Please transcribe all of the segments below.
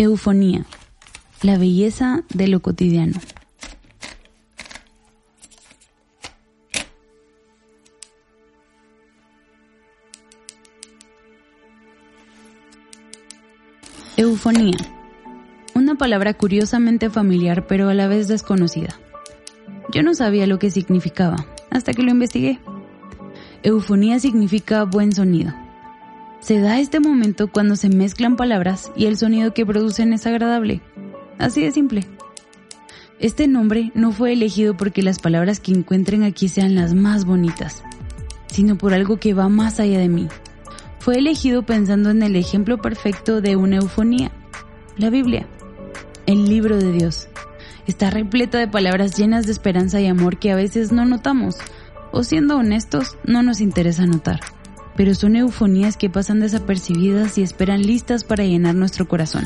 Eufonía, la belleza de lo cotidiano. Eufonía, una palabra curiosamente familiar pero a la vez desconocida. Yo no sabía lo que significaba hasta que lo investigué. Eufonía significa buen sonido se da este momento cuando se mezclan palabras y el sonido que producen es agradable. Así de simple. Este nombre no fue elegido porque las palabras que encuentren aquí sean las más bonitas, sino por algo que va más allá de mí. Fue elegido pensando en el ejemplo perfecto de una eufonía, la Biblia, el libro de Dios. Está repleta de palabras llenas de esperanza y amor que a veces no notamos, o siendo honestos, no nos interesa notar pero son eufonías que pasan desapercibidas y esperan listas para llenar nuestro corazón.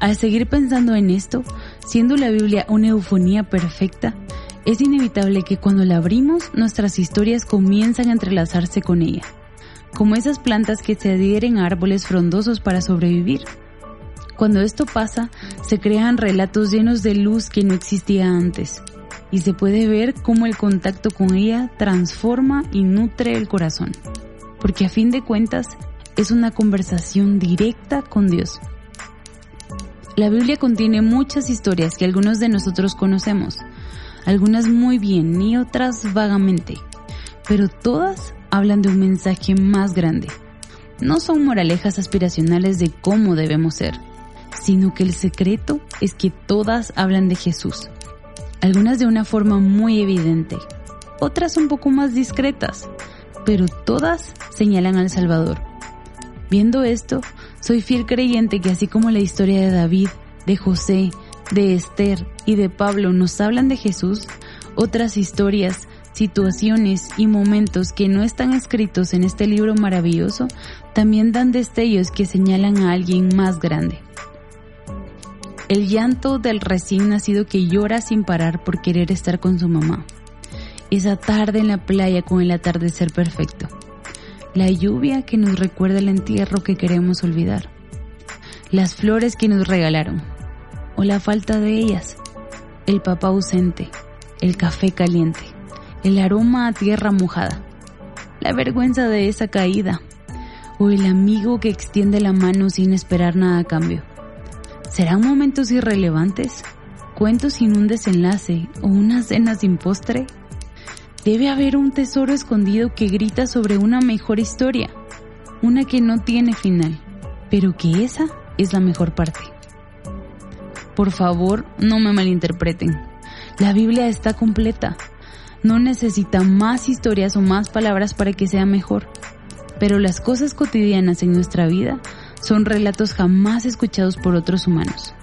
Al seguir pensando en esto, siendo la Biblia una eufonía perfecta, es inevitable que cuando la abrimos nuestras historias comienzan a entrelazarse con ella, como esas plantas que se adhieren a árboles frondosos para sobrevivir. Cuando esto pasa, se crean relatos llenos de luz que no existía antes, y se puede ver cómo el contacto con ella transforma y nutre el corazón porque a fin de cuentas es una conversación directa con Dios. La Biblia contiene muchas historias que algunos de nosotros conocemos, algunas muy bien y otras vagamente, pero todas hablan de un mensaje más grande. No son moralejas aspiracionales de cómo debemos ser, sino que el secreto es que todas hablan de Jesús, algunas de una forma muy evidente, otras un poco más discretas, pero todas señalan al Salvador. Viendo esto, soy fiel creyente que así como la historia de David, de José, de Esther y de Pablo nos hablan de Jesús, otras historias, situaciones y momentos que no están escritos en este libro maravilloso también dan destellos que señalan a alguien más grande. El llanto del recién nacido que llora sin parar por querer estar con su mamá. Esa tarde en la playa con el atardecer perfecto, la lluvia que nos recuerda el entierro que queremos olvidar, las flores que nos regalaron, o la falta de ellas, el papá ausente, el café caliente, el aroma a tierra mojada, la vergüenza de esa caída, o el amigo que extiende la mano sin esperar nada a cambio. ¿Serán momentos irrelevantes? ¿Cuentos sin un desenlace o una cena sin postre? Debe haber un tesoro escondido que grita sobre una mejor historia, una que no tiene final, pero que esa es la mejor parte. Por favor, no me malinterpreten. La Biblia está completa. No necesita más historias o más palabras para que sea mejor. Pero las cosas cotidianas en nuestra vida son relatos jamás escuchados por otros humanos.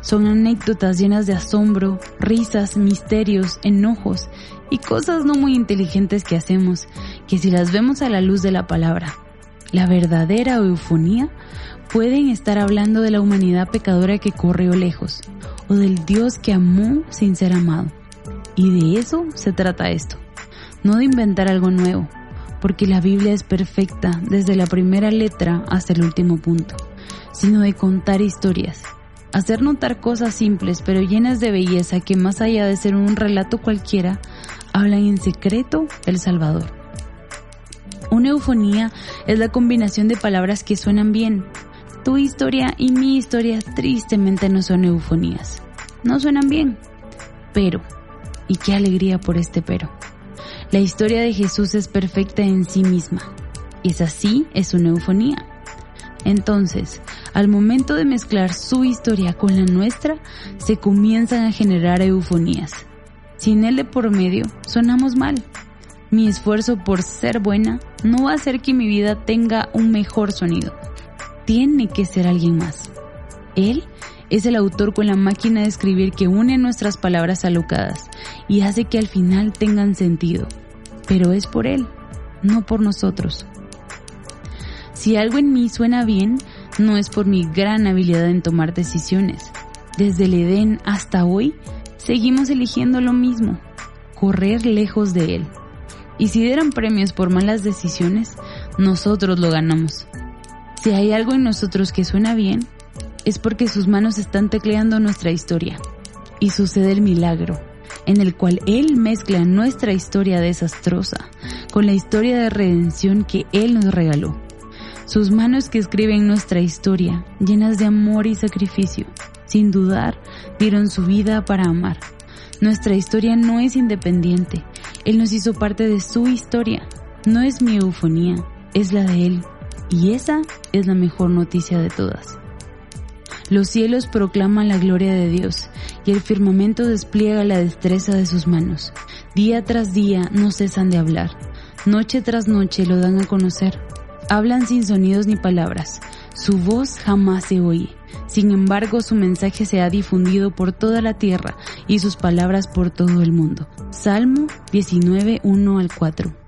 Son anécdotas llenas de asombro, risas, misterios, enojos y cosas no muy inteligentes que hacemos, que si las vemos a la luz de la palabra, la verdadera eufonía, pueden estar hablando de la humanidad pecadora que corrió lejos, o del Dios que amó sin ser amado. Y de eso se trata esto, no de inventar algo nuevo, porque la Biblia es perfecta desde la primera letra hasta el último punto, sino de contar historias hacer notar cosas simples pero llenas de belleza que más allá de ser un relato cualquiera, hablan en secreto del Salvador. Una eufonía es la combinación de palabras que suenan bien. Tu historia y mi historia tristemente no son eufonías. No suenan bien. Pero, y qué alegría por este pero. La historia de Jesús es perfecta en sí misma. Es así, es una eufonía. Entonces, al momento de mezclar su historia con la nuestra, se comienzan a generar eufonías. Sin él de por medio, sonamos mal. Mi esfuerzo por ser buena no va a hacer que mi vida tenga un mejor sonido. Tiene que ser alguien más. Él es el autor con la máquina de escribir que une nuestras palabras alocadas y hace que al final tengan sentido. Pero es por Él, no por nosotros. Si algo en mí suena bien, no es por mi gran habilidad en tomar decisiones. Desde el Edén hasta hoy, seguimos eligiendo lo mismo, correr lejos de él. Y si dieran premios por malas decisiones, nosotros lo ganamos. Si hay algo en nosotros que suena bien, es porque sus manos están tecleando nuestra historia. Y sucede el milagro, en el cual Él mezcla nuestra historia desastrosa con la historia de redención que Él nos regaló. Sus manos que escriben nuestra historia, llenas de amor y sacrificio, sin dudar, dieron su vida para amar. Nuestra historia no es independiente. Él nos hizo parte de su historia. No es mi eufonía, es la de Él. Y esa es la mejor noticia de todas. Los cielos proclaman la gloria de Dios y el firmamento despliega la destreza de sus manos. Día tras día no cesan de hablar. Noche tras noche lo dan a conocer. Hablan sin sonidos ni palabras. Su voz jamás se oye. Sin embargo, su mensaje se ha difundido por toda la tierra y sus palabras por todo el mundo. Salmo 19, 1 al 4.